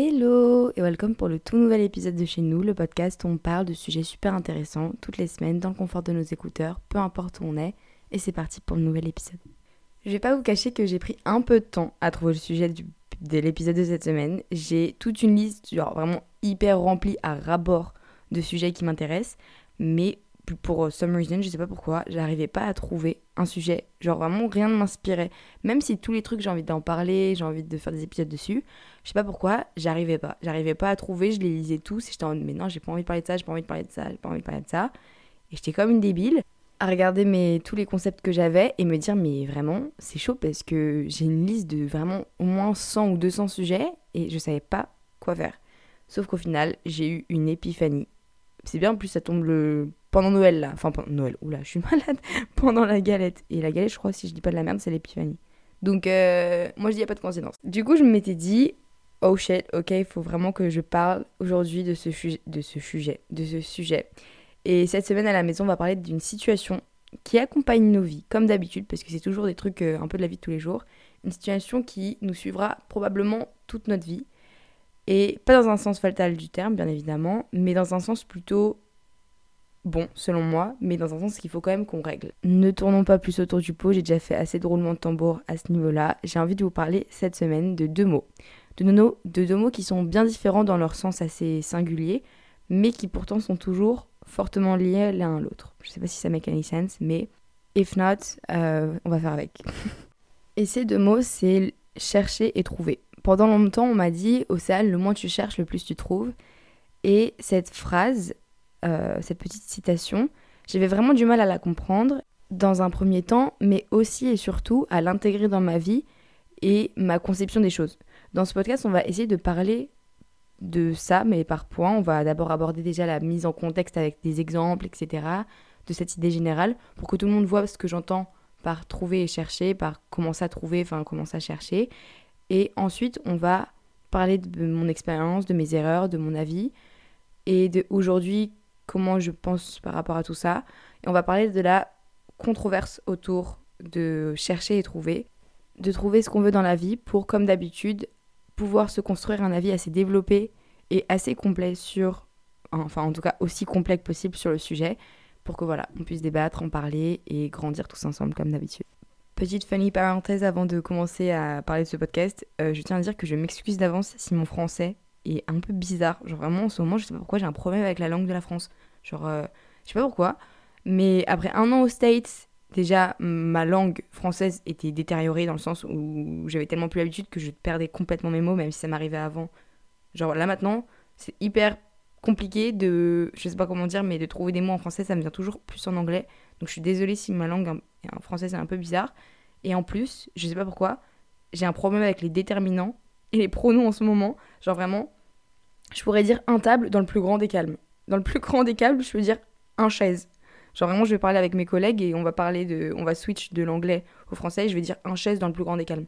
Hello et welcome pour le tout nouvel épisode de chez nous, le podcast où on parle de sujets super intéressants toutes les semaines dans le confort de nos écouteurs, peu importe où on est. Et c'est parti pour le nouvel épisode. Je vais pas vous cacher que j'ai pris un peu de temps à trouver le sujet de l'épisode de cette semaine. J'ai toute une liste, genre vraiment hyper remplie à rabord de sujets qui m'intéressent, mais pour some reason, je sais pas pourquoi, j'arrivais pas à trouver un sujet. Genre vraiment rien ne m'inspirait. Même si tous les trucs j'ai envie d'en parler, j'ai envie de faire des épisodes dessus, je sais pas pourquoi, j'arrivais pas. J'arrivais pas à trouver, je les lisais tous et j'étais en mode mais non, j'ai pas envie de parler de ça, j'ai pas envie de parler de ça, j'ai pas envie de parler de ça. Et j'étais comme une débile à regarder tous les concepts que j'avais et me dire mais vraiment c'est chaud parce que j'ai une liste de vraiment au moins 100 ou 200 sujets et je savais pas quoi faire. Sauf qu'au final, j'ai eu une épiphanie. C'est bien, en plus ça tombe le pendant Noël là, enfin pendant Noël, oula, je suis malade, pendant la galette. Et la galette, je crois, si je dis pas de la merde, c'est l'épiphanie. Donc, euh, moi je dis, y a pas de coïncidence. Du coup, je m'étais dit, oh shit, ok, il faut vraiment que je parle aujourd'hui de ce, sujet, de ce sujet. Et cette semaine à la maison, on va parler d'une situation qui accompagne nos vies, comme d'habitude, parce que c'est toujours des trucs euh, un peu de la vie de tous les jours. Une situation qui nous suivra probablement toute notre vie. Et pas dans un sens fatal du terme, bien évidemment, mais dans un sens plutôt bon, selon moi, mais dans un sens qu'il faut quand même qu'on règle. Ne tournons pas plus autour du pot, j'ai déjà fait assez de roulements de tambour à ce niveau-là. J'ai envie de vous parler cette semaine de deux mots. De, de deux mots qui sont bien différents dans leur sens assez singulier, mais qui pourtant sont toujours fortement liés l'un à l'autre. Je sais pas si ça make any sense, mais if not, euh, on va faire avec. et ces deux mots, c'est chercher et trouver. Pendant longtemps, on m'a dit, Océane, le moins tu cherches, le plus tu trouves. Et cette phrase, euh, cette petite citation, j'avais vraiment du mal à la comprendre dans un premier temps, mais aussi et surtout à l'intégrer dans ma vie et ma conception des choses. Dans ce podcast, on va essayer de parler de ça, mais par points. On va d'abord aborder déjà la mise en contexte avec des exemples, etc., de cette idée générale, pour que tout le monde voit ce que j'entends par trouver et chercher, par commencer à trouver, enfin commencer à chercher. Et ensuite, on va parler de mon expérience, de mes erreurs, de mon avis, et de aujourd'hui comment je pense par rapport à tout ça. Et on va parler de la controverse autour de chercher et trouver, de trouver ce qu'on veut dans la vie pour, comme d'habitude, pouvoir se construire un avis assez développé et assez complet sur, enfin en tout cas aussi complet que possible sur le sujet, pour que voilà, on puisse débattre, en parler et grandir tous ensemble comme d'habitude. Petite funny parenthèse avant de commencer à parler de ce podcast, euh, je tiens à dire que je m'excuse d'avance si mon français est un peu bizarre. Genre vraiment en ce moment, je sais pas pourquoi j'ai un problème avec la langue de la France. Genre, euh, je sais pas pourquoi. Mais après un an aux States, déjà ma langue française était détériorée dans le sens où j'avais tellement plus l'habitude que je perdais complètement mes mots, même si ça m'arrivait avant. Genre là maintenant, c'est hyper compliqué de, je sais pas comment dire, mais de trouver des mots en français, ça me vient toujours plus en anglais. Donc je suis désolée si ma langue en français est un peu bizarre. Et en plus, je sais pas pourquoi, j'ai un problème avec les déterminants et les pronoms en ce moment. Genre vraiment, je pourrais dire un table dans le plus grand des calmes. Dans le plus grand des calmes, je peux dire un chaise. Genre vraiment, je vais parler avec mes collègues et on va parler de, on va switch de l'anglais au français et je vais dire un chaise dans le plus grand des calmes.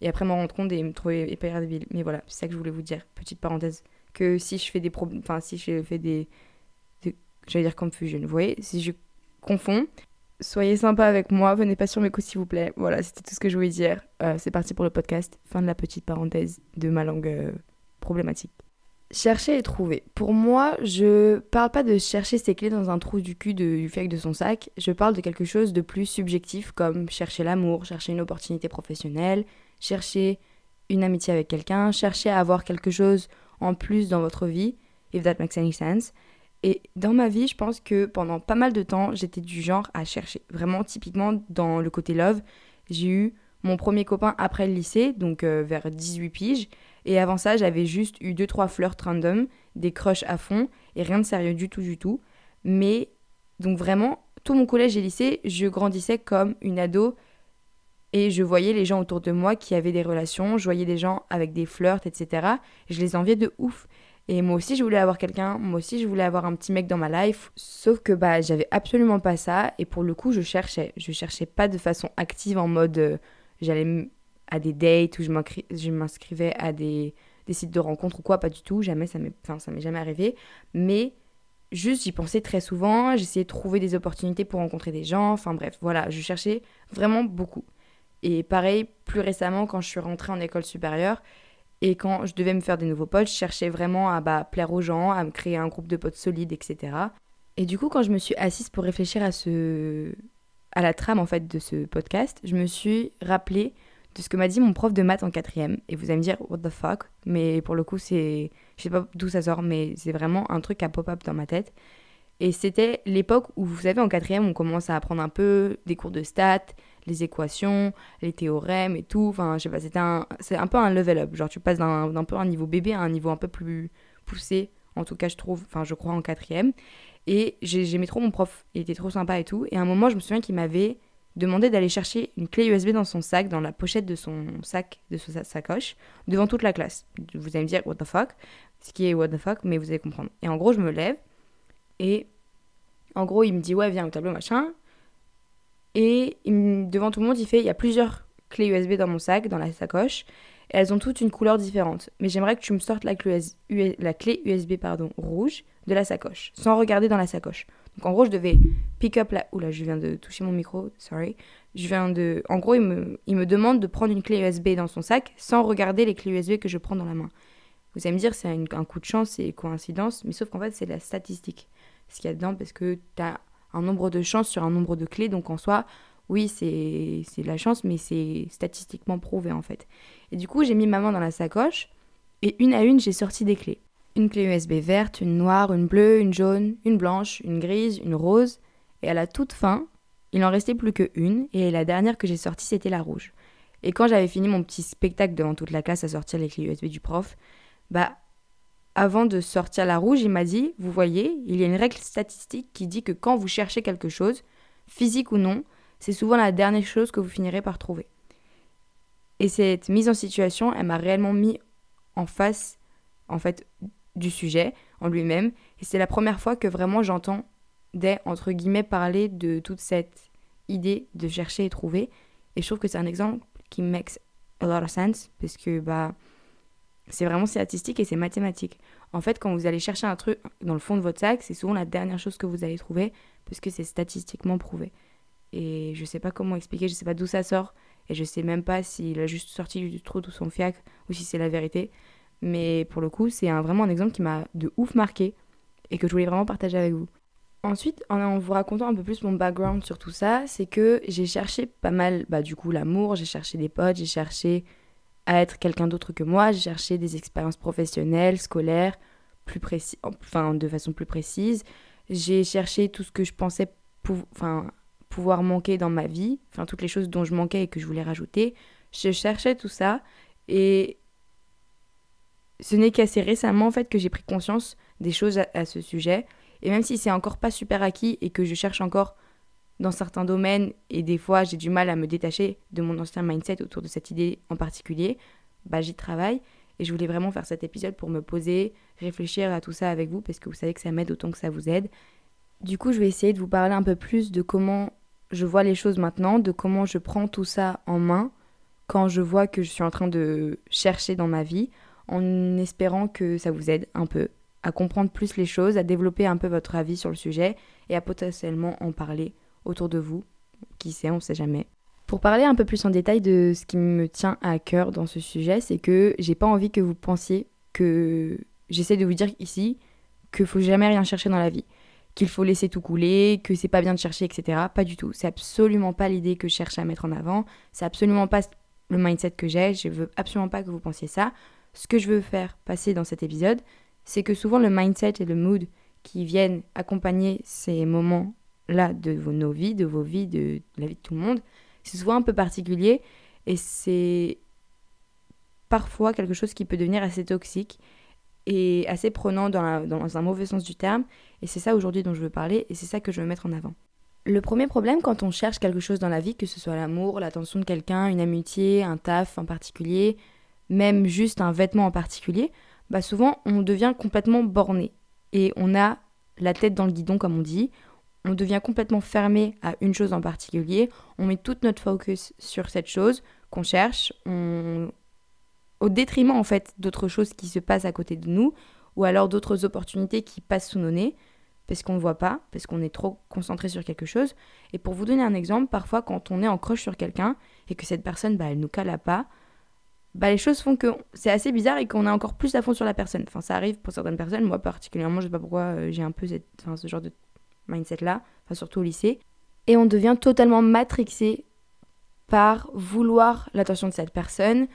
Et après m'en rendre compte et me trouver hyper débile. Mais voilà, c'est ça que je voulais vous dire. Petite parenthèse. Que si je fais des problèmes, enfin si je fais des, j'allais dire confusion. Vous voyez, si je confonds, soyez sympa avec moi, venez pas sur mes coups s'il vous plaît. Voilà, c'était tout ce que je voulais dire. Euh, c'est parti pour le podcast. Fin de la petite parenthèse de ma langue euh, problématique. Chercher et trouver. Pour moi, je parle pas de chercher ses clés dans un trou du cul du fake de son sac. Je parle de quelque chose de plus subjectif comme chercher l'amour, chercher une opportunité professionnelle, chercher une amitié avec quelqu'un, chercher à avoir quelque chose en plus dans votre vie, if that makes any sense. Et dans ma vie, je pense que pendant pas mal de temps, j'étais du genre à chercher. Vraiment, typiquement, dans le côté love, j'ai eu mon premier copain après le lycée, donc euh, vers 18 piges. Et avant ça, j'avais juste eu deux trois flirts random, des crushs à fond et rien de sérieux du tout du tout. Mais donc vraiment, tout mon collège et lycée, je grandissais comme une ado et je voyais les gens autour de moi qui avaient des relations, je voyais des gens avec des flirts, etc. je les enviais de ouf. Et moi aussi, je voulais avoir quelqu'un, moi aussi, je voulais avoir un petit mec dans ma life. Sauf que bah, j'avais absolument pas ça. Et pour le coup, je cherchais. Je cherchais pas de façon active en mode euh, j'allais à des dates ou je m'inscrivais à des, sites de rencontres ou quoi, pas du tout, jamais, ça m'est jamais arrivé. Mais juste, j'y pensais très souvent, j'essayais de trouver des opportunités pour rencontrer des gens, enfin bref, voilà, je cherchais vraiment beaucoup. Et pareil, plus récemment, quand je suis rentrée en école supérieure, Et quand je devais me faire des nouveaux potes, je cherchais vraiment à bah, plaire aux gens, à me créer un groupe de potes solides, etc. Et du coup, quand je me suis assise pour réfléchir à ce, à la trame en fait de ce podcast, je me suis rappelé de ce que m'a dit mon prof de maths en quatrième. Et vous allez me dire what the fuck, mais pour le coup c'est, je sais pas d'où ça sort, mais c'est vraiment un truc à pop-up dans ma tête. Et c'était l'époque où vous savez en quatrième on commence à apprendre un peu des cours de stats, les équations, les théorèmes et tout. Enfin je sais pas, un, c'est un peu un level up. Genre tu passes d'un peu un niveau bébé à un niveau un peu plus poussé. En tout cas je trouve, enfin je crois en quatrième. Et j'aimais trop mon prof, il était trop sympa et tout. Et à un moment, je me souviens qu'il m'avait demandé d'aller chercher une clé USB dans son sac, dans la pochette de son sac, de sa sacoche, devant toute la classe. Vous allez me dire, what the fuck? Ce qui est what the fuck, mais vous allez comprendre. Et en gros, je me lève, et en gros, il me dit, ouais, viens au tableau, machin. Et devant tout le monde, il fait, il y a plusieurs clés USB dans mon sac, dans la sacoche. Et elles ont toutes une couleur différente. Mais j'aimerais que tu me sortes la clé, la clé USB pardon, rouge de la sacoche, sans regarder dans la sacoche. Donc en gros, je devais pick up la... Oula, je viens de toucher mon micro, sorry. Je viens de... En gros, il me, il me demande de prendre une clé USB dans son sac sans regarder les clés USB que je prends dans la main. Vous allez me dire, c'est un coup de chance, c'est coïncidence, mais sauf qu'en fait, c'est la statistique. Ce qu'il y a dedans, parce que tu as un nombre de chances sur un nombre de clés, donc en soi, oui, c'est de la chance, mais c'est statistiquement prouvé en fait. Et du coup, j'ai mis ma main dans la sacoche, et une à une, j'ai sorti des clés une clé USB verte, une noire, une bleue, une jaune, une blanche, une grise, une rose, et à la toute fin, il en restait plus que une, et la dernière que j'ai sortie, c'était la rouge. Et quand j'avais fini mon petit spectacle devant toute la classe à sortir les clés USB du prof, bah, avant de sortir la rouge, il m'a dit, vous voyez, il y a une règle statistique qui dit que quand vous cherchez quelque chose, physique ou non, c'est souvent la dernière chose que vous finirez par trouver. Et cette mise en situation, elle m'a réellement mis en face, en fait, du sujet en lui-même. Et c'est la première fois que vraiment j'entends des, entre guillemets, parler de toute cette idée de chercher et trouver. Et je trouve que c'est un exemple qui makes a lot of sense, parce que bah, c'est vraiment statistique et c'est mathématique. En fait, quand vous allez chercher un truc dans le fond de votre sac, c'est souvent la dernière chose que vous allez trouver, parce que c'est statistiquement prouvé. Et je sais pas comment expliquer, je sais pas d'où ça sort, et je sais même pas s'il a juste sorti du trou de son fiac ou si c'est la vérité. Mais pour le coup, c'est vraiment un exemple qui m'a de ouf marqué et que je voulais vraiment partager avec vous. Ensuite, en vous racontant un peu plus mon background sur tout ça, c'est que j'ai cherché pas mal, bah, du coup, l'amour, j'ai cherché des potes, j'ai cherché à être quelqu'un d'autre que moi, j'ai cherché des expériences professionnelles, scolaires, plus précis, enfin, de façon plus précise. J'ai cherché tout ce que je pensais pouvoir manquer dans ma vie, enfin, toutes les choses dont je manquais et que je voulais rajouter. Je cherchais tout ça et ce n'est qu'assez récemment en fait que j'ai pris conscience des choses à, ce sujet. Et même si c'est encore pas super acquis et que je cherche encore dans certains domaines et des fois j'ai du mal à me détacher de mon ancien mindset autour de cette idée en particulier, bah j'y travaille et je voulais vraiment faire cet épisode pour me poser, réfléchir à tout ça avec vous parce que vous savez que ça m'aide autant que ça vous aide. Du coup, je vais essayer de vous parler un peu plus de comment je vois les choses maintenant, de comment je prends tout ça en main quand je vois que je suis en train de chercher dans ma vie, en espérant que ça vous aide un peu à comprendre plus les choses, à développer un peu votre avis sur le sujet et à potentiellement en parler autour de vous. Qui sait, on ne sait jamais. Pour parler un peu plus en détail de ce qui me tient à cœur dans ce sujet, c'est que j'ai pas envie que vous pensiez que j'essaie de vous dire ici qu'il faut jamais rien chercher dans la vie, qu'il faut laisser tout couler, que c'est pas bien de chercher, etc. Pas du tout. C'est absolument pas l'idée que je cherche à mettre en avant. C'est absolument pas le mindset que j'ai. Je veux absolument pas que vous pensiez ça ce que je veux faire passer dans cet épisode, c'est que souvent le mindset et le mood qui viennent accompagner ces moments-là de nos vies, de vos vies, de, la vie de tout le monde, c'est souvent un peu particulier et c'est parfois quelque chose qui peut devenir assez toxique et assez prenant dans, dans un mauvais sens du terme. Et c'est ça aujourd'hui dont je veux parler et c'est ça que je veux mettre en avant. Le premier problème quand on cherche quelque chose dans la vie, que ce soit l'amour, l'attention de quelqu'un, une amitié, un taf en particulier, même juste un vêtement en particulier, bah souvent on devient complètement borné. Et on a la tête dans le guidon comme on dit, on devient complètement fermé à une chose en particulier, on met toute notre focus sur cette chose qu'on cherche, au détriment en fait d'autres choses qui se passent à côté de nous ou alors d'autres opportunités qui passent sous nos nez parce qu'on ne voit pas, parce qu'on est trop concentré sur quelque chose. Et pour vous donner un exemple, parfois quand on est en croche sur quelqu'un et que cette personne, bah, elle nous cala pas, bah, les choses font que c'est assez bizarre et qu'on a encore plus à fond sur la personne. Enfin, ça arrive pour certaines personnes. Moi, particulièrement, je sais pas pourquoi euh, j'ai un peu ce genre de mindset-là, enfin, surtout au lycée. Et on devient totalement matrixé par vouloir l'attention de cette personne,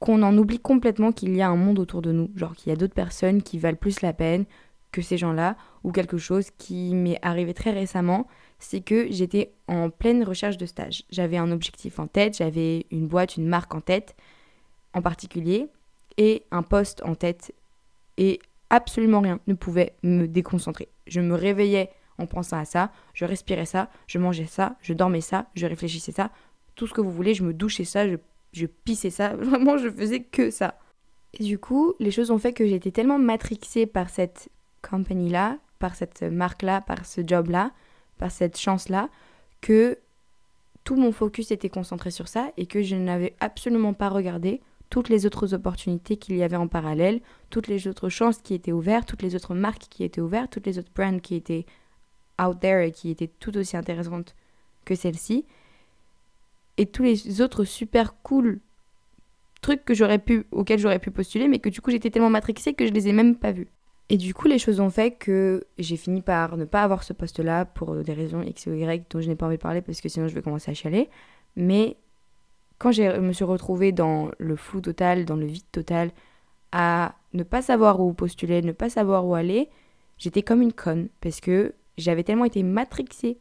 qu'on en oublie complètement qu'il y a un monde autour de nous. Genre qu'il y a d'autres personnes qui valent plus la peine que ces gens-là, ou quelque chose qui m'est arrivé très récemment, c'est que j'étais en pleine recherche de stage. J'avais un objectif en tête, j'avais une boîte, une marque en tête en particulier, et un poste en tête, et absolument rien ne pouvait me déconcentrer. Je me réveillais en pensant à ça, je respirais ça, je mangeais ça, je dormais ça, je réfléchissais ça, tout ce que vous voulez, je me douchais ça, je, je pissais ça, vraiment je faisais que ça. Et du coup, les choses ont fait que j'étais tellement matrixée par cette compagnie-là, par cette marque-là, par ce job-là, par cette chance-là, que tout mon focus était concentré sur ça et que je n'avais absolument pas regardé toutes les autres opportunités qu'il y avait en parallèle, toutes les autres chances qui étaient ouvertes, toutes les autres marques qui étaient ouvertes, toutes les autres brands qui étaient out there et qui étaient tout aussi intéressantes que celle-ci. Et tous les autres super cool trucs que j'aurais pu, auxquels j'aurais pu postuler, mais que du coup j'étais tellement matrixée que je les ai même pas vus. Et du coup, les choses ont fait que j'ai fini par ne pas avoir ce poste-là pour des raisons X ou Y dont je n'ai pas envie de parler parce que sinon je vais commencer à chialer. Mais quand je me suis retrouvée dans le flou total, dans le vide total, à ne pas savoir où postuler, ne pas savoir où aller, j'étais comme une conne parce que j'avais tellement été matrixée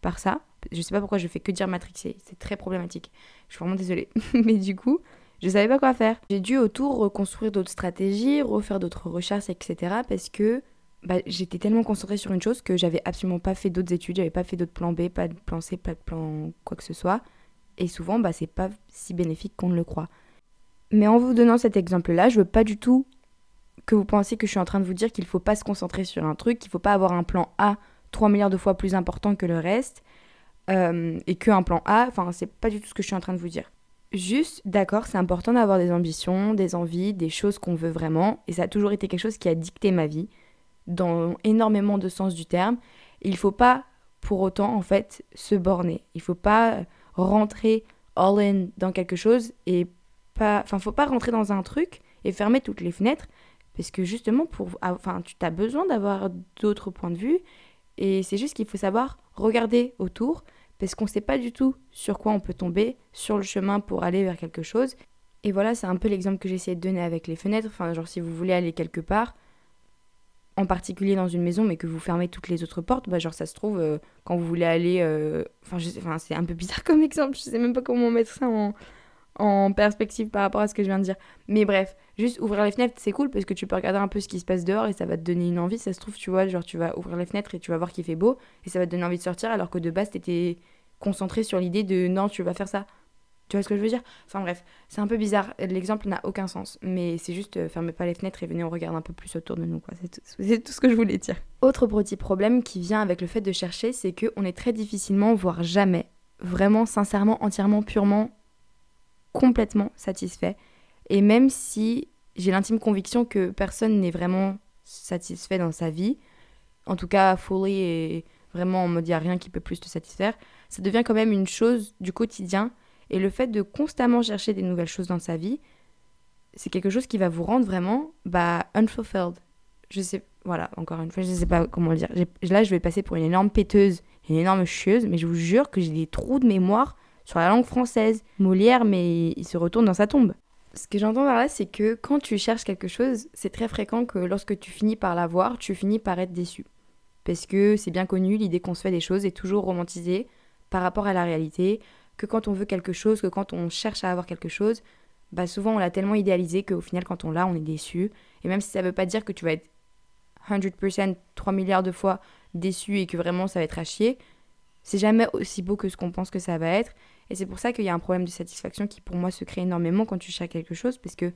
par ça. Je sais pas pourquoi je fais que dire matrixée, c'est très problématique. Je suis vraiment désolée. Mais du coup, je savais pas quoi faire. J'ai dû autour reconstruire d'autres stratégies, refaire d'autres recherches, etc. Parce que bah, j'étais tellement concentrée sur une chose que j'avais absolument pas fait d'autres études, j'avais pas fait d'autres plans B, pas de plan C, pas de plan quoi que ce soit. Et souvent, bah, c'est pas si bénéfique qu'on ne le croit. Mais en vous donnant cet exemple-là, je veux pas du tout que vous pensiez que je suis en train de vous dire qu'il faut pas se concentrer sur un truc, qu'il faut pas avoir un plan A 3 milliards de fois plus important que le reste, euh, et qu'un plan A, enfin, c'est pas du tout ce que je suis en train de vous dire. Juste, d'accord, c'est important d'avoir des ambitions, des envies, des choses qu'on veut vraiment, et ça a toujours été quelque chose qui a dicté ma vie, dans énormément de sens du terme. Il faut pas, pour autant, en fait, se borner. Il faut pas rentrer all-in dans quelque chose et pas... Enfin, faut pas rentrer dans un truc et fermer toutes les fenêtres, parce que justement, pour... Enfin, tu as besoin d'avoir d'autres points de vue, et c'est juste qu'il faut savoir regarder autour, parce qu'on ne sait pas du tout sur quoi on peut tomber sur le chemin pour aller vers quelque chose. Et voilà, c'est un peu l'exemple que j'essayais de donner avec les fenêtres. Enfin, genre si vous voulez aller quelque part, en particulier dans une maison, mais que vous fermez toutes les autres portes, bah genre ça se trouve, euh, quand vous voulez aller... Euh, enfin, c'est un peu bizarre comme exemple, je sais même pas comment mettre ça en, en perspective par rapport à ce que je viens de dire. Mais bref, juste ouvrir les fenêtres, c'est cool parce que tu peux regarder un peu ce qui se passe dehors et ça va te donner une envie. Ça se trouve, tu vois, genre tu vas ouvrir les fenêtres et tu vas voir qu'il fait beau et ça va te donner envie de sortir alors que de base t'étais concentré sur l'idée de non, tu vas faire ça. Tu vois ce que je veux dire? Enfin bref, c'est un peu bizarre. L'exemple n'a aucun sens. Mais c'est juste, euh, fermez pas les fenêtres et venez, on regarde un peu plus autour de nous. C'est tout, tout, ce que je voulais dire. Autre petit problème qui vient avec le fait de chercher, c'est qu'on est très difficilement, voire jamais, vraiment, sincèrement, entièrement, purement complètement satisfait. Et même si j'ai l'intime conviction que personne n'est vraiment satisfait dans sa vie, en tout cas fully et vraiment en mode il n'y a rien qui peut plus te satisfaire, ça devient quand même une chose du quotidien. Et le fait de constamment chercher des nouvelles choses dans sa vie, c'est quelque chose qui va vous rendre vraiment bah, unfulfilled. Je sais, voilà, encore une fois, je ne sais pas comment le dire. Là, je vais passer pour une énorme péteuse, une énorme chieuse, mais je vous jure que j'ai des trous de mémoire sur la langue française. Molière, mais il se retourne dans sa tombe. Ce que j'entends par là, c'est que quand tu cherches quelque chose, c'est très fréquent que lorsque tu finis par l'avoir, tu finis par être déçu. Parce que c'est bien connu, l'idée qu'on se fait des choses est toujours romantisée par rapport à la réalité, que quand on veut quelque chose, que quand on cherche à avoir quelque chose, bah souvent on l'a tellement idéalisé qu'au final quand on l'a, on est déçu. Et même si ça veut pas dire que tu vas être 100%, 3 milliards de fois déçu et que vraiment ça va être à chier, c'est jamais aussi beau que ce qu'on pense que ça va être. Et c'est pour ça qu'il y a un problème de satisfaction qui pour moi se crée énormément quand tu cherches quelque chose, parce que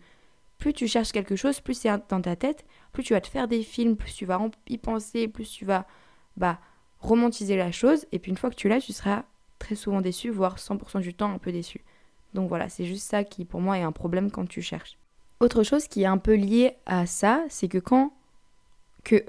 plus tu cherches quelque chose, plus c'est dans ta tête, plus tu vas te faire des films, plus tu vas y penser, plus tu vas bah, romantiser la chose, et puis une fois que tu l'as, tu seras très souvent déçu, voire 100% du temps un peu déçu. Donc voilà, c'est juste ça qui pour moi est un problème quand tu cherches. Autre chose qui est un peu liée à ça, c'est que quand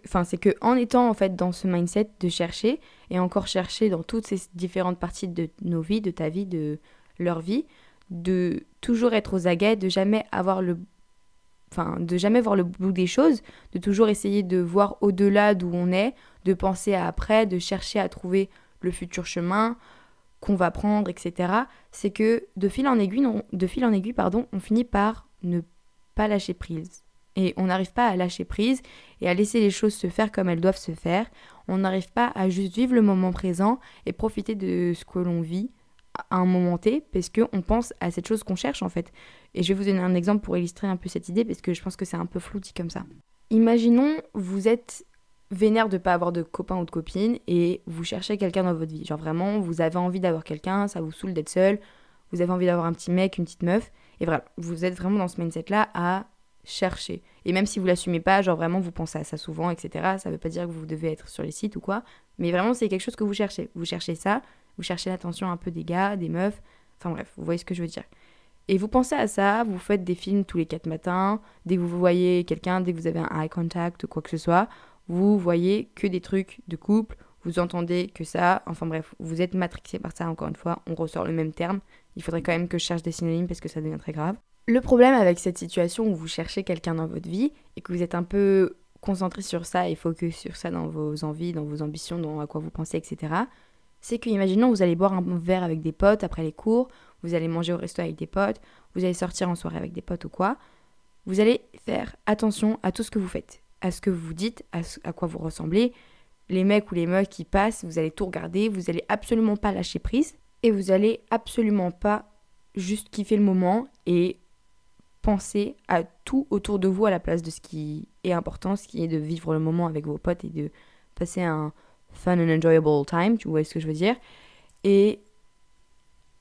enfin c'est que en étant en fait dans ce mindset de chercher et encore chercher dans toutes ces différentes parties de nos vies, de ta vie, de leur vie, de toujours être aux aguets, de jamais avoir le enfin de jamais voir le bout des choses, de toujours essayer de voir au-delà d'où on est, de penser à après, de chercher à trouver le futur chemin qu'on va prendre, etc. C'est que de fil en aiguille, de fil en aiguille, pardon, on finit par ne pas lâcher prise. Et on n'arrive pas à lâcher prise et à laisser les choses se faire comme elles doivent se faire. On n'arrive pas à juste vivre le moment présent et profiter de ce que l'on vit à un moment T parce qu'on pense à cette chose qu'on cherche en fait. Et je vais vous donner un exemple pour illustrer un peu cette idée parce que je pense que c'est un peu flou dit comme ça. Imaginons, vous êtes vénère de pas avoir de copain ou de copine et vous cherchez quelqu'un dans votre vie. Genre vraiment, vous avez envie d'avoir quelqu'un, ça vous saoule d'être seul, vous avez envie d'avoir un petit mec, une petite meuf. Et voilà, vous êtes vraiment dans ce mindset-là à chercher. Et même si vous l'assumez pas, genre vraiment vous pensez à ça souvent, etc., ça veut pas dire que vous devez être sur les sites ou quoi, mais vraiment c'est quelque chose que vous cherchez. Vous cherchez ça, vous cherchez l'attention un peu des gars, des meufs, enfin bref, vous voyez ce que je veux dire. Et vous pensez à ça, vous faites des films tous les quatre matins, dès que vous voyez quelqu'un, dès que vous avez un eye contact ou quoi que ce soit, vous voyez que des trucs de couple, vous entendez que ça, enfin bref, vous êtes matrixé par ça encore une fois, on ressort le même terme, il faudrait quand même que je cherche des synonymes parce que ça devient très grave. Le problème avec cette situation où vous cherchez quelqu'un dans votre vie et que vous êtes un peu concentré sur ça et focus sur ça dans vos envies, dans vos ambitions, dans à quoi vous pensez, etc., c'est que, imaginons, vous allez boire un verre avec des potes après les cours, vous allez manger au resto avec des potes, vous allez sortir en soirée avec des potes ou quoi. Vous allez faire attention à tout ce que vous faites, à ce que vous dites, à, à quoi vous ressemblez. Les mecs ou les meufs qui passent, vous allez tout regarder, vous allez absolument pas lâcher prise et vous allez absolument pas juste kiffer le moment et penser à tout autour de vous à la place de ce qui est important, ce qui est de vivre le moment avec vos potes et de passer un fun and enjoyable time, tu vois ce que je veux dire. Et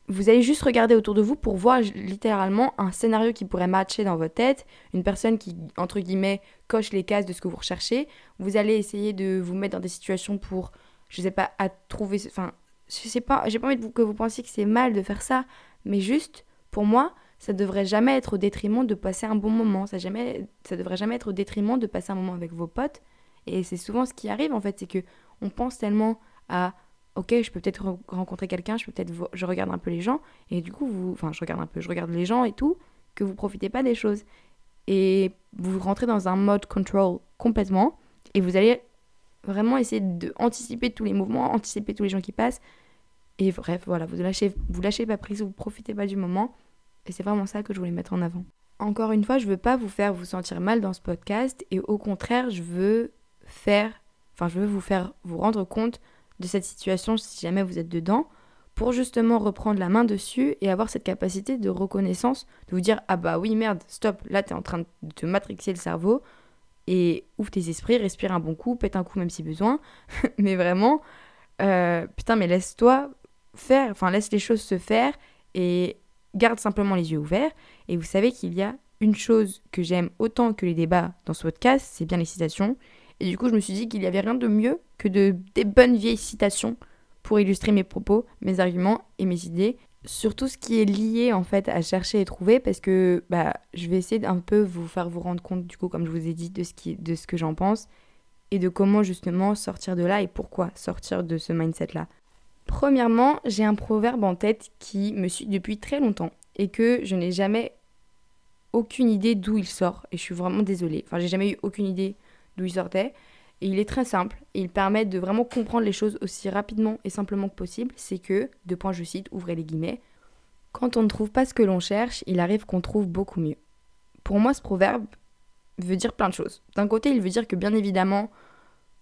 vous allez juste regarder autour de vous pour voir littéralement un scénario qui pourrait matcher dans votre tête, une personne qui, entre guillemets, coche les cases de ce que vous recherchez. Vous allez essayer de vous mettre dans des situations pour, je sais pas, à trouver. Enfin, je sais pas, j'ai pas envie que vous pensiez que c'est mal de faire ça, mais juste, pour moi, ça devrait jamais être au détriment de passer un bon moment. Ça, jamais, ça devrait jamais être au détriment de passer un moment avec vos potes. Et c'est souvent ce qui arrive en fait, c'est que on pense tellement à ok, je peux peut-être rencontrer quelqu'un, je peux peut-être je regarde un peu les gens et du coup enfin je regarde un peu, je regarde les gens et tout, que vous profitez pas des choses. Et vous rentrez dans un mode control complètement et vous allez vraiment essayer d'anticiper tous les mouvements, anticiper tous les gens qui passent. Et bref voilà, vous lâchez, vous lâchez pas prise, vous profitez pas du moment. Et c'est vraiment ça que je voulais mettre en avant. Encore une fois, je veux pas vous faire vous sentir mal dans ce podcast et au contraire, je veux faire, enfin, je veux vous faire vous rendre compte de cette situation si jamais vous êtes dedans pour justement reprendre la main dessus et avoir cette capacité de reconnaissance, de vous dire ah bah oui merde, stop, là t'es en train de te matrixer le cerveau et ouvre tes esprits, respire un bon coup, pète un coup même si besoin, mais vraiment, euh, putain mais laisse-toi faire, enfin laisse les choses se faire et garde simplement les yeux ouverts. Et vous savez qu'il y a une chose que j'aime autant que les débats dans ce podcast, c'est bien les citations. Et du coup, je me suis dit qu'il n'y avait rien de mieux que de, des bonnes vieilles citations pour illustrer mes propos, mes arguments et mes idées sur tout ce qui est lié en fait à chercher et trouver parce que bah, je vais essayer d'un peu vous faire vous rendre compte du coup comme je vous ai dit de ce, qui, de ce que j'en pense et de comment justement sortir de là et pourquoi sortir de ce mindset là. Premièrement, j'ai un proverbe en tête qui me suit depuis très longtemps et que je n'ai jamais aucune idée d'où il sort. Et je suis vraiment désolée. Enfin, j'ai jamais eu aucune idée d'où il sortait. Et il est très simple et il permet de vraiment comprendre les choses aussi rapidement et simplement que possible. C'est que, deux points je cite, ouvrez les guillemets, quand on ne trouve pas ce que l'on cherche, il arrive qu'on trouve beaucoup mieux. Pour moi, ce proverbe veut dire plein de choses. D'un côté, il veut dire que bien évidemment,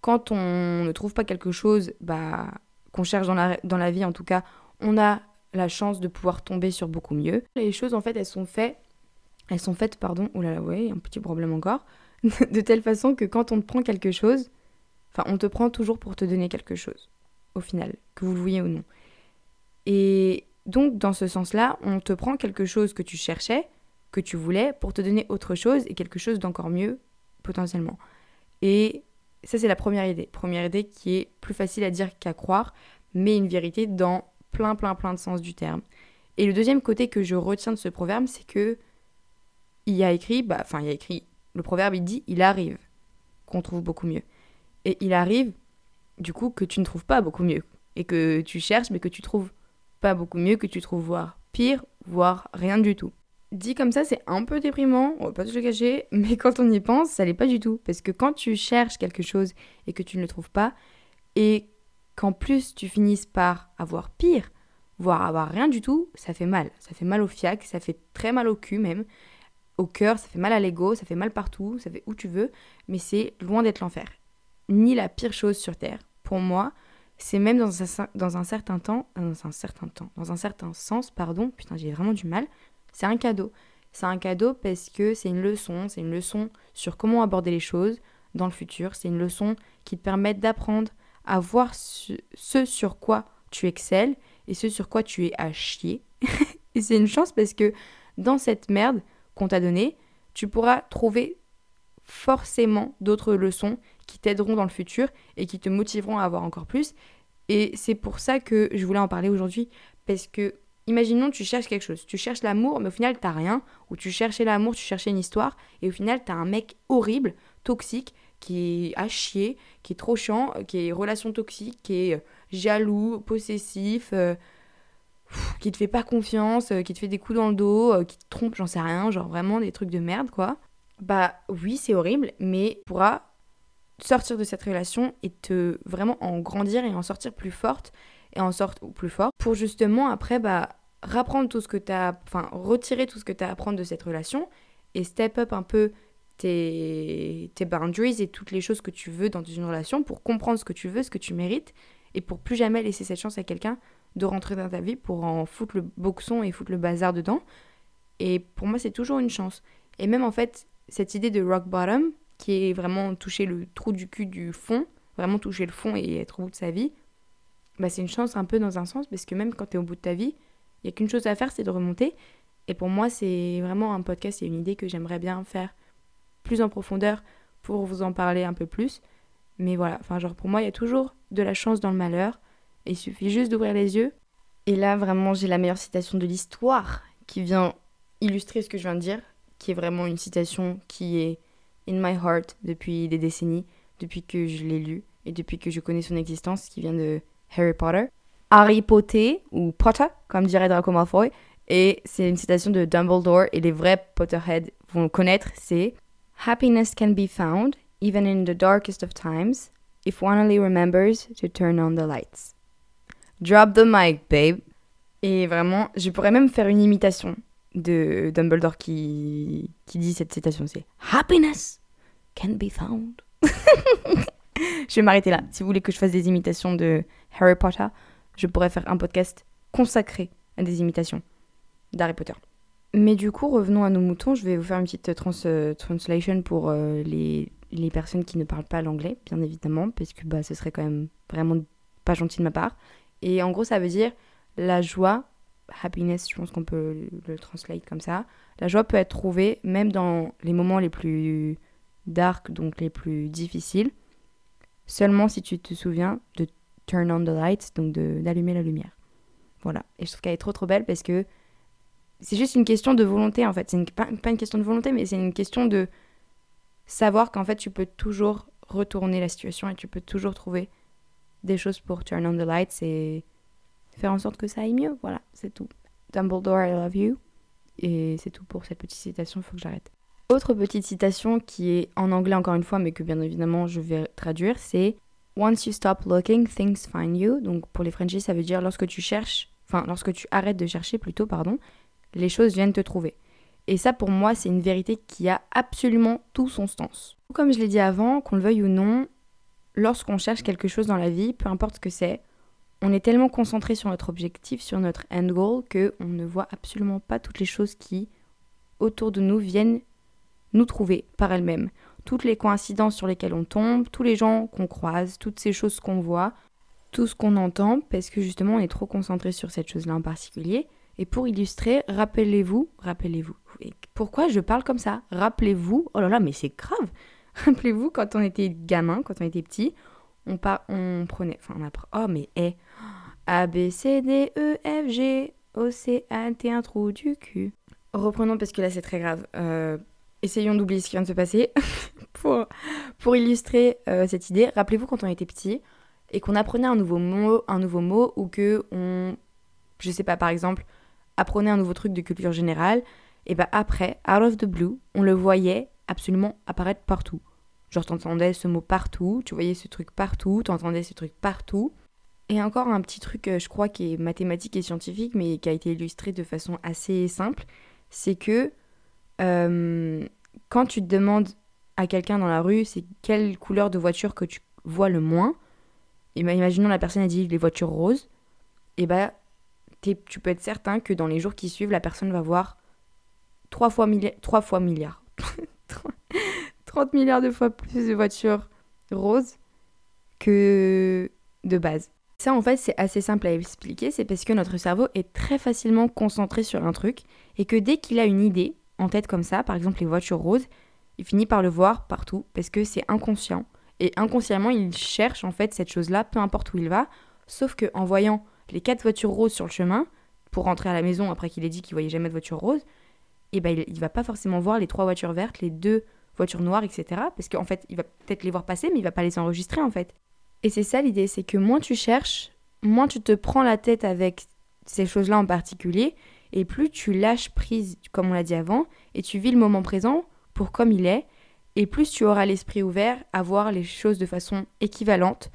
quand on ne trouve pas quelque chose, bah qu'on cherche dans la, dans la vie en tout cas, on a la chance de pouvoir tomber sur beaucoup mieux. Les choses en fait elles sont faites, elles sont faites pardon, là ouais, un petit problème encore, de telle façon que quand on te prend quelque chose, enfin on te prend toujours pour te donner quelque chose, au final, que vous le voyez ou non. Et donc dans ce sens-là, on te prend quelque chose que tu cherchais, que tu voulais, pour te donner autre chose et quelque chose d'encore mieux potentiellement. Et ça, c'est la première idée. Première idée qui est plus facile à dire qu'à croire, mais une vérité dans plein, plein, plein de sens du terme. Et le deuxième côté que je retiens de ce proverbe, c'est que il a écrit, bah, enfin, il y a écrit, le proverbe, il dit, il arrive qu'on trouve beaucoup mieux. Et il arrive, du coup, que tu ne trouves pas beaucoup mieux. Et que tu cherches, mais que tu trouves pas beaucoup mieux, que tu trouves voire pire, voire rien du tout. Dit comme ça, c'est un peu déprimant, on va pas se le cacher, mais quand on y pense, ça l'est pas du tout. Parce que quand tu cherches quelque chose et que tu ne le trouves pas, et qu'en plus tu finisses par avoir pire, voire avoir rien du tout, ça fait mal. Ça fait mal au fiac, ça fait très mal au cul même, au cœur, ça fait mal à l'ego, ça fait mal partout, ça fait où tu veux, mais c'est loin d'être l'enfer. Ni la pire chose sur Terre. Pour moi, c'est même dans un, certain temps, dans un certain temps, dans un certain sens, pardon, putain j'ai vraiment du mal, c'est un cadeau. C'est un cadeau parce que c'est une leçon, c'est une leçon sur comment aborder les choses dans le futur, c'est une leçon qui te permet d'apprendre à voir ce, sur quoi tu excelles et ce sur quoi tu es à chier. et c'est une chance parce que dans cette merde qu'on t'a donnée, tu pourras trouver forcément d'autres leçons qui t'aideront dans le futur et qui te motiveront à avoir encore plus. Et c'est pour ça que je voulais en parler aujourd'hui parce que Imaginons, tu cherches quelque chose. Tu cherches l'amour, mais au final, t'as rien. Ou tu cherchais l'amour, tu cherchais une histoire. Et au final, t'as un mec horrible, toxique, qui est à chier, qui est trop chiant, qui est relation toxique, qui est euh, jaloux, possessif, euh, qui te fait pas confiance, euh, qui te fait des coups dans le dos, qui te trompe, j'en sais rien. Genre vraiment des trucs de merde, quoi. Bah oui, c'est horrible, mais tu pourras sortir de cette relation et te vraiment en grandir et en sortir plus forte et en sorte plus fort pour justement après bah rapprendre tout ce que tu enfin retirer tout ce que tu as à apprendre de cette relation et step up un peu tes, tes boundaries et toutes les choses que tu veux dans une relation pour comprendre ce que tu veux, ce que tu mérites et pour plus jamais laisser cette chance à quelqu'un de rentrer dans ta vie pour en foutre le boxon et foutre le bazar dedans. Et pour moi, c'est toujours une chance. Et même en fait, cette idée de rock bottom, qui est vraiment toucher le trou du cul du fond, vraiment toucher le fond et être au bout de sa vie, bah, c'est une chance un peu dans un sens, parce que même quand tu es au bout de ta vie, il n'y a qu'une chose à faire, c'est de remonter. Et pour moi, c'est vraiment un podcast et une idée que j'aimerais bien faire plus en profondeur pour vous en parler un peu plus. Mais voilà, enfin, genre pour moi, il y a toujours de la chance dans le malheur. Il suffit juste d'ouvrir les yeux. Et là, vraiment, j'ai la meilleure citation de l'histoire qui vient illustrer ce que je viens de dire, qui est vraiment une citation qui est in my heart depuis des décennies, depuis que je l'ai lu et depuis que je connais son existence, qui vient de Harry Potter. Harry Potter, ou Potter, comme dirait Draco Malfoy. Et c'est une citation de Dumbledore, et les vrais Potterheads vont le connaître, c'est Happiness can be found, even in the darkest of times, if one only remembers to turn on the lights. Drop the mic, babe. Et vraiment, je pourrais même faire une imitation de Dumbledore qui, qui dit cette citation, c'est Happiness can be found. je vais m'arrêter là. Si vous voulez que je fasse des imitations de Harry Potter, je pourrais faire un podcast consacré à des imitations d'Harry Potter. Mais du coup, revenons à nos moutons. Je vais vous faire une petite trans translation pour euh, les, les, personnes qui ne parlent pas l'anglais, bien évidemment, parce que bah, ce serait quand même vraiment pas gentil de ma part. Et en gros, ça veut dire la joie, happiness, je pense qu'on peut le translate comme ça. La joie peut être trouvée même dans les moments les plus dark, donc les plus difficiles, seulement si tu te souviens de turn on the lights, donc d'allumer la lumière. Voilà. Et je trouve qu'elle est trop trop belle parce que c'est juste une question de volonté en fait. C'est pas, une question de volonté, mais c'est une question de savoir qu'en fait tu peux toujours retourner la situation et tu peux toujours trouver des choses pour turn on the lights et faire en sorte que ça aille mieux. Voilà, c'est tout. Dumbledore, I love you. Et c'est tout pour cette petite citation, il faut que j'arrête. Autre petite citation qui est en anglais encore une fois, mais que bien évidemment je vais traduire, c'est Once you stop looking, things find you. Donc pour les Frenchies, ça veut dire lorsque tu cherches, enfin lorsque tu arrêtes de chercher plutôt, pardon, les choses viennent te trouver. Et ça pour moi, c'est une vérité qui a absolument tout son sens. Comme je l'ai dit avant, qu'on le veuille ou non, lorsqu'on cherche quelque chose dans la vie, peu importe ce que c'est, on est tellement concentré sur notre objectif, sur notre end goal, que on ne voit absolument pas toutes les choses qui autour de nous viennent nous trouver par elles-mêmes. Toutes les coïncidences sur lesquelles on tombe, tous les gens qu'on croise, toutes ces choses qu'on voit, tout ce qu'on entend, parce que justement on est trop concentré sur cette chose-là en particulier. Et pour illustrer, rappelez-vous, rappelez-vous, pourquoi je parle comme ça? Rappelez-vous, oh là là, mais c'est grave Rappelez-vous quand on était gamin, quand on était petit, on, par, on prenait, enfin on apprend, oh mais eh, A, B, C, D, E, F, G, O, C, A, T, un trou du cul. Reprenons parce que là c'est très grave. Euh, essayons d'oublier ce qui vient de se passer. pour, pour illustrer euh, cette idée, rappelez-vous quand on était petit et qu'on apprenait un nouveau mot, un nouveau mot ou que on, je sais pas, par exemple, apprenait un nouveau truc de culture générale, et bah après, out of the blue, on le voyait absolument apparaître partout. Genre t'entendais ce mot partout, tu voyais ce truc partout, t'entendais ce truc partout. Et encore un petit truc, euh, je crois, qui est mathématique et scientifique, mais qui a été illustré de façon assez simple, c'est que euh, quand tu te demandes à quelqu'un dans la rue, c'est quelle couleur de voiture que tu vois le moins, et ben, imaginons la personne a dit les voitures roses, et ben tu peux être certain que dans les jours qui suivent, la personne va voir 3 fois, trois fois milliards. 30 milliards de fois plus de voitures roses que de base. Ça, en fait, c'est assez simple à expliquer. C'est parce que notre cerveau est très facilement concentré sur un truc et que dès qu'il a une idée en tête comme ça, par exemple les voitures roses, il finit par le voir partout parce que c'est inconscient. Et inconsciemment, il cherche en fait cette chose-là, peu importe où il va. Sauf que en voyant les quatre voitures roses sur le chemin, pour rentrer à la maison après qu'il ait dit qu'il voyait jamais de voiture rose, et eh ben il, va pas forcément voir les trois voitures vertes, les deux voitures noires, etc. Parce qu'en fait, il va peut-être les voir passer, mais il va pas les enregistrer en fait. Et c'est ça l'idée, c'est que moins tu cherches, moins tu te prends la tête avec ces choses-là en particulier, et plus tu lâches prise, comme on l'a dit avant, et tu vis le moment présent pour comme il est, et plus tu auras l'esprit ouvert à voir les choses de façon équivalente,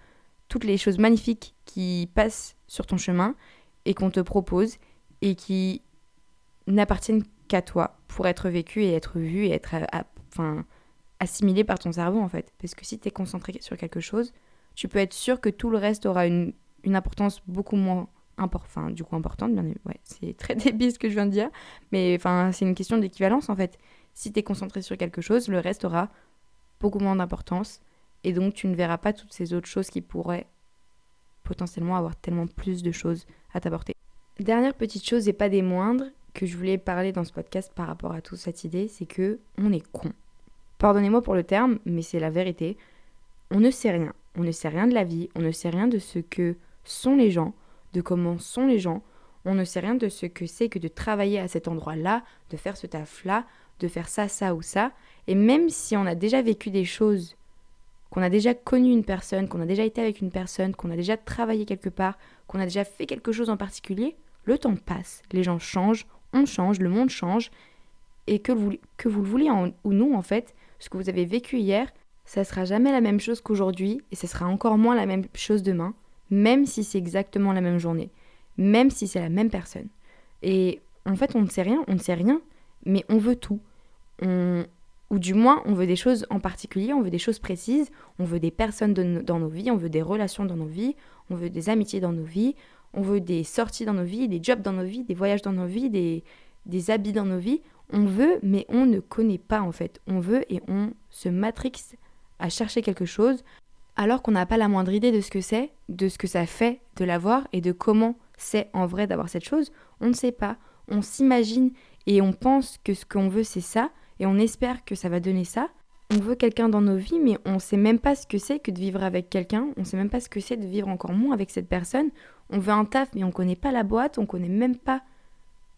toutes les choses magnifiques qui passent sur ton chemin et qu'on te propose et qui n'appartiennent qu'à toi pour être vécu et être vu et être enfin, assimilé par ton cerveau en fait. Parce que si tu es concentré sur quelque chose, tu peux être sûr que tout le reste aura une, importance beaucoup moins importante, enfin du coup importante, bien ouais, c'est très débile ce que je viens de dire, mais enfin c'est une question d'équivalence en fait. Si tu es concentré sur quelque chose, le reste aura beaucoup moins d'importance et donc tu ne verras pas toutes ces autres choses qui pourraient potentiellement avoir tellement plus de choses à t'apporter. Dernière petite chose et pas des moindres que je voulais parler dans ce podcast par rapport à toute cette idée, c'est que on est con. Pardonnez-moi pour le terme, mais c'est la vérité. On ne sait rien. On ne sait rien de la vie, on ne sait rien de ce que sont les gens, de comment sont les gens, on ne sait rien de ce que c'est que de travailler à cet endroit-là, de faire ce taf-là, de faire ça, ça ou ça. Et même si on a déjà vécu des choses, qu'on a déjà connu une personne, qu'on a déjà été avec une personne, qu'on a déjà travaillé quelque part, qu'on a déjà fait quelque chose en particulier, le temps passe, les gens changent, on change, le monde change. Et que vous, le vouliez ou non, en fait, ce que vous avez vécu hier, ça sera jamais la même chose qu'aujourd'hui et ce sera encore moins la même chose demain, même si c'est exactement la même journée, même si c'est la même personne. Et en fait, on ne sait rien, on ne sait rien, mais on veut tout. On, ou du moins, on veut des choses en particulier, on veut des choses précises, on veut des personnes dans nos vies, on veut des relations dans nos vies, on veut des amitiés dans nos vies, on veut des sorties dans nos vies, des jobs dans nos vies, des voyages dans nos vies, des, des habits dans nos vies. On veut, mais on ne connaît pas en fait. On veut et on se matrixe à chercher quelque chose alors qu'on n'a pas la moindre idée de ce que c'est, de ce que ça fait de l'avoir et de comment c'est en vrai d'avoir cette chose. On ne sait pas. On s'imagine et on pense que ce qu'on veut c'est ça et on espère que ça va donner ça. On veut quelqu'un dans nos vies, mais on ne sait même pas ce que c'est que de vivre avec quelqu'un. On ne sait même pas ce que c'est de vivre encore moins avec cette personne. On veut un taf, mais on ne connaît pas la boîte, on ne connaît même pas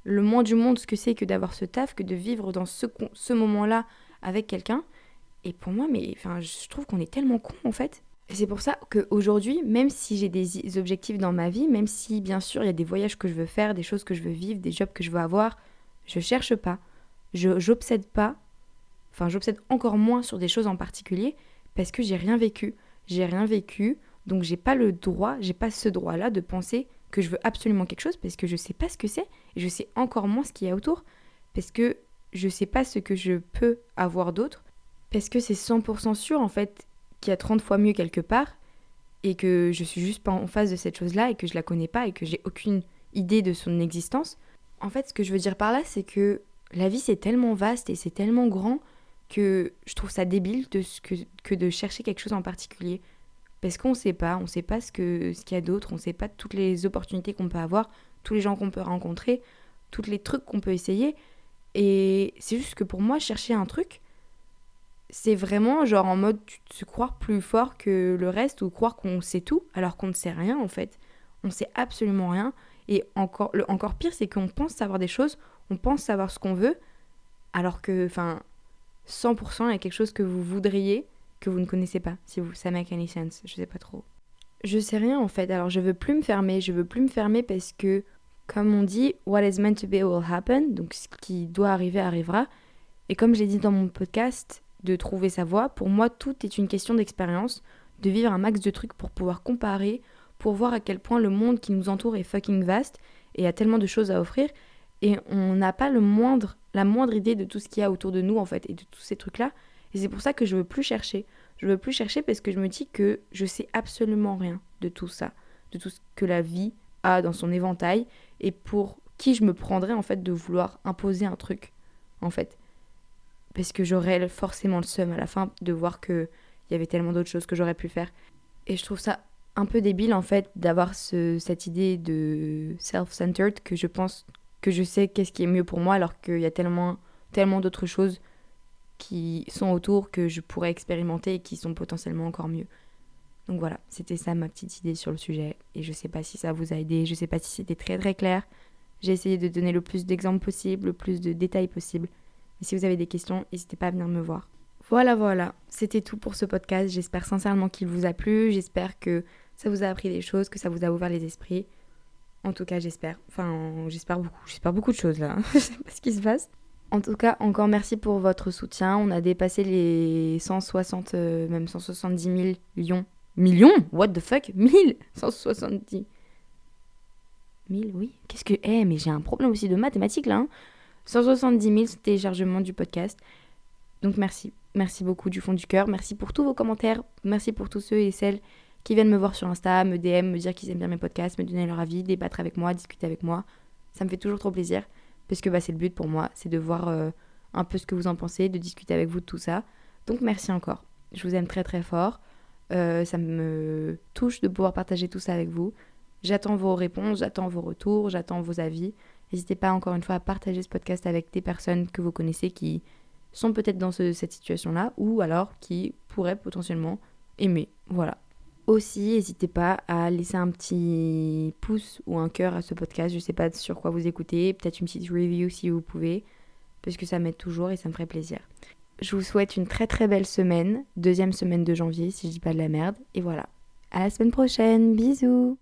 le moins du monde ce que c'est que d'avoir ce taf, que de vivre dans ce, moment-là avec quelqu'un. Et pour moi, mais enfin, je trouve qu'on est tellement con en fait. C'est pour ça qu'aujourd'hui, même si j'ai des objectifs dans ma vie, même si bien sûr il y a des voyages que je veux faire, des choses que je veux vivre, des jobs que je veux avoir, je cherche pas, je j'obsède pas, enfin j'obsède encore moins sur des choses en particulier parce que j'ai rien vécu, j'ai rien vécu, donc j'ai pas le droit, j'ai pas ce droit-là de penser que je veux absolument quelque chose parce que je sais pas ce que c'est et je sais encore moins ce qu'il y a autour parce que je sais pas ce que je peux avoir d'autre parce que c'est 100% sûr en fait qu'il y a 30 fois mieux quelque part et que je suis juste pas en face de cette chose-là et que je la connais pas et que j'ai aucune idée de son existence. En fait, ce que je veux dire par là, c'est que la vie c'est tellement vaste et c'est tellement grand que je trouve ça débile de que, que de chercher quelque chose en particulier. Parce qu'on sait pas, on sait pas ce qu'il ce qu'il y a d'autre, on sait pas toutes les opportunités qu'on peut avoir, tous les gens qu'on peut rencontrer, tous les trucs qu'on peut essayer. Et c'est juste que pour moi, chercher un truc, c'est vraiment genre en mode te croire plus fort que le reste ou croire qu'on sait tout alors qu'on ne sait rien en fait. On sait absolument rien. Et encore pire, c'est qu'on pense savoir des choses, on pense savoir ce qu'on veut, alors que, enfin, 100% il y a quelque chose que vous voudriez que vous ne connaissez pas, si vous, ça make any sense, je sais pas trop. Je sais rien en fait, alors je veux plus me fermer, je veux plus me fermer parce que Comme on dit, what is meant to be will happen, donc ce qui doit arriver arrivera. Et comme j'ai dit dans mon podcast, de trouver sa voie, pour moi, tout est une question d'expérience, de vivre un max de trucs pour pouvoir comparer, pour voir à quel point le monde qui nous entoure est fucking vaste et a tellement de choses à offrir. Et on n'a pas le moindre, la moindre idée de tout ce qu'il y a autour de nous, en fait, et de tous ces trucs-là. Et c'est pour ça que je veux plus chercher. Je veux plus chercher parce que je me dis que je sais absolument rien de tout ça, de tout ce que la vie dans son éventail et pour qui je me prendrais en fait de vouloir imposer un truc en fait parce que j'aurais forcément le seum à la fin de voir que il y avait tellement d'autres choses que j'aurais pu faire et je trouve ça un peu débile en fait d'avoir cette idée de self-centered que je pense que je sais qu'est-ce qui est mieux pour moi alors qu'il y a tellement tellement d'autres choses qui sont autour que je pourrais expérimenter et qui sont potentiellement encore mieux. Donc voilà, c'était ça ma petite idée sur le sujet. Et je sais pas si ça vous a aidé, je sais pas si c'était très très clair. J'ai essayé de donner le plus d'exemples possible, le plus de détails possible. Mais si vous avez des questions, n'hésitez pas à venir me voir. Voilà, voilà, c'était tout pour ce podcast. J'espère sincèrement qu'il vous a plu. J'espère que ça vous a appris des choses, que ça vous a ouvert les esprits. En tout cas, j'espère. Enfin, j'espère beaucoup. J'espère beaucoup de choses là. je sais pas ce qui se passe. En tout cas, encore merci pour votre soutien. On a dépassé les 160, euh, même 170 millions Millions What the fuck? 1170 1000, oui. Qu'est-ce que. Eh, mais j'ai un problème aussi de mathématiques là. 170 hein. 000 téléchargements du podcast. Donc merci. Merci beaucoup du fond du cœur. Merci pour tous vos commentaires. Merci pour tous ceux et celles qui viennent me voir sur Insta, me DM, me dire qu'ils aiment bien mes podcasts, me donner leur avis, débattre avec moi, discuter avec moi. Ça me fait toujours trop plaisir. Parce que bah, c'est le but pour moi. C'est de voir euh, un peu ce que vous en pensez, de discuter avec vous de tout ça. Donc merci encore. Je vous aime très très fort. Euh, ça me touche de pouvoir partager tout ça avec vous. J'attends vos réponses, j'attends vos retours, j'attends vos avis. N'hésitez pas encore une fois à partager ce podcast avec des personnes que vous connaissez qui sont peut-être dans cette situation-là ou alors qui pourraient potentiellement aimer. Voilà. Aussi, n'hésitez pas à laisser un petit pouce ou un cœur à ce podcast. Je ne sais pas sur quoi vous écoutez. Peut-être une petite review si vous pouvez. Parce que ça m'aide toujours et ça me ferait plaisir. Je vous souhaite une très très belle semaine, deuxième semaine de janvier si je dis pas de la merde. Et voilà. À la semaine prochaine, bisous